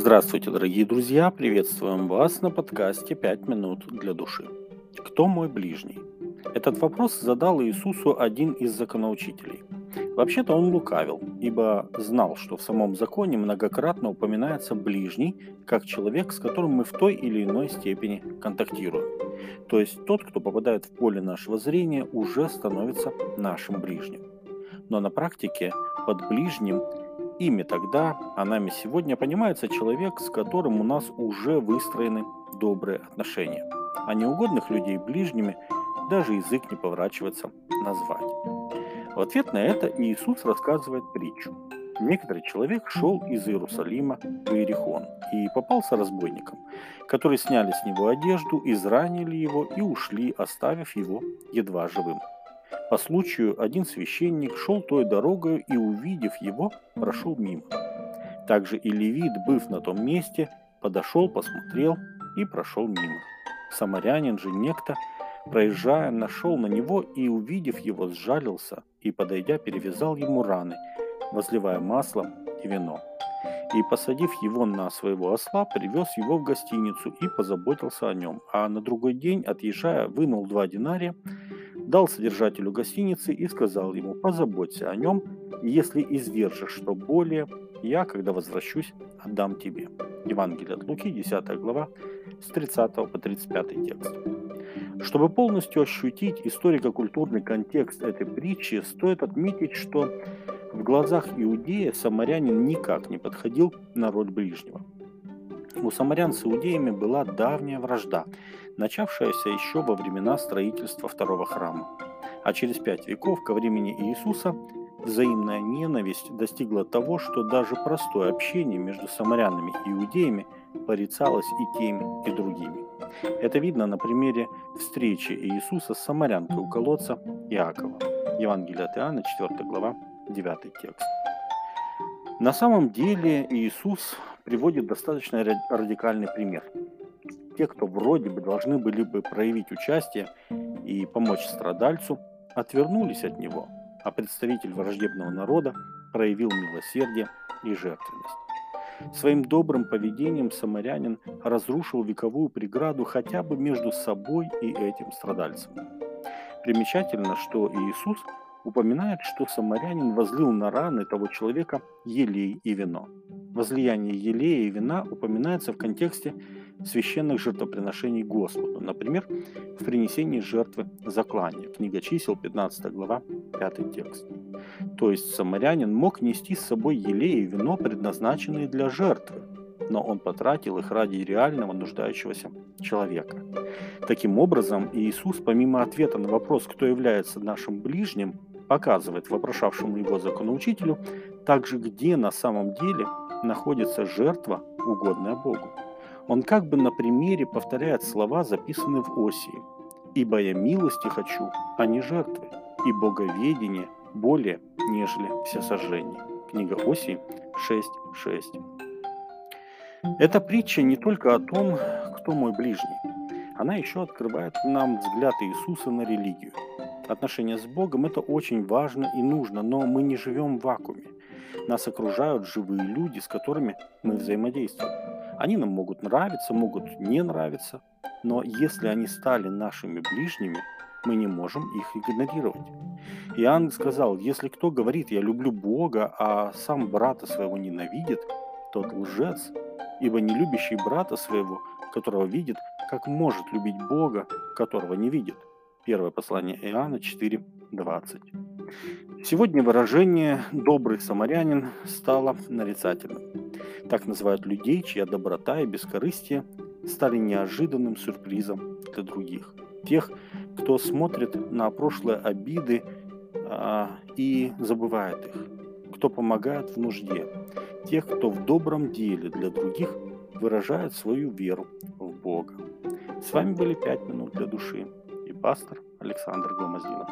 Здравствуйте, дорогие друзья! Приветствуем вас на подкасте «Пять минут для души». Кто мой ближний? Этот вопрос задал Иисусу один из законоучителей. Вообще-то он лукавил, ибо знал, что в самом законе многократно упоминается ближний, как человек, с которым мы в той или иной степени контактируем. То есть тот, кто попадает в поле нашего зрения, уже становится нашим ближним. Но на практике под ближним Ими тогда, а нами сегодня понимается человек, с которым у нас уже выстроены добрые отношения. А неугодных людей ближними даже язык не поворачивается назвать. В ответ на это Иисус рассказывает притчу. Некоторый человек шел из Иерусалима в Иерихон и попался разбойникам, которые сняли с него одежду, изранили его и ушли, оставив его едва живым. По случаю один священник шел той дорогой и, увидев его, прошел мимо. Также и левит, быв на том месте, подошел, посмотрел и прошел мимо. Самарянин же некто, проезжая, нашел на него и, увидев его, сжалился и, подойдя, перевязал ему раны, возливая масло и вино. И, посадив его на своего осла, привез его в гостиницу и позаботился о нем. А на другой день, отъезжая, вынул два динария дал содержателю гостиницы и сказал ему, позаботься о нем, и если издержишь что более, я, когда возвращусь, отдам тебе. Евангелие от Луки, 10 глава, с 30 по 35 текст. Чтобы полностью ощутить историко-культурный контекст этой притчи, стоит отметить, что в глазах иудея самарянин никак не подходил на роль ближнего. У самарян с иудеями была давняя вражда, начавшаяся еще во времена строительства второго храма. А через пять веков ко времени Иисуса взаимная ненависть достигла того, что даже простое общение между самарянами и иудеями порицалось и теми, и другими. Это видно на примере встречи Иисуса с самарянкой у колодца Иакова. Евангелие от Иоанна, 4 глава, 9 текст. На самом деле Иисус приводит достаточно радикальный пример. Те, кто вроде бы должны были бы проявить участие и помочь страдальцу, отвернулись от него, а представитель враждебного народа проявил милосердие и жертвенность. Своим добрым поведением самарянин разрушил вековую преграду хотя бы между собой и этим страдальцем. Примечательно, что Иисус упоминает, что самарянин возлил на раны того человека елей и вино. Возлияние елея и вина упоминается в контексте священных жертвоприношений Господу, например, в принесении жертвы заклания, книга чисел, 15 глава, 5 текст. То есть самарянин мог нести с собой елей и вино, предназначенные для жертвы, но он потратил их ради реального нуждающегося человека. Таким образом, Иисус, помимо ответа на вопрос, кто является нашим ближним, показывает вопрошавшему его законоучителю также, где на самом деле находится жертва, угодная Богу. Он как бы на примере повторяет слова, записанные в Осии. «Ибо я милости хочу, а не жертвы, и боговедение более, нежели все сожжения». Книга Осии 6.6. Эта притча не только о том, кто мой ближний. Она еще открывает нам взгляд Иисуса на религию – Отношения с Богом – это очень важно и нужно, но мы не живем в вакууме. Нас окружают живые люди, с которыми мы взаимодействуем. Они нам могут нравиться, могут не нравиться, но если они стали нашими ближними, мы не можем их игнорировать. Иоанн сказал, если кто говорит «я люблю Бога», а сам брата своего ненавидит, тот лжец, ибо не любящий брата своего, которого видит, как может любить Бога, которого не видит. Первое послание Иоанна 4.20. Сегодня выражение «добрый самарянин» стало нарицательным. Так называют людей, чья доброта и бескорыстие стали неожиданным сюрпризом для других. Тех, кто смотрит на прошлые обиды а, и забывает их. Кто помогает в нужде. Тех, кто в добром деле для других выражает свою веру в Бога. С вами были «Пять минут для души» пастор Александр Гомоздинов.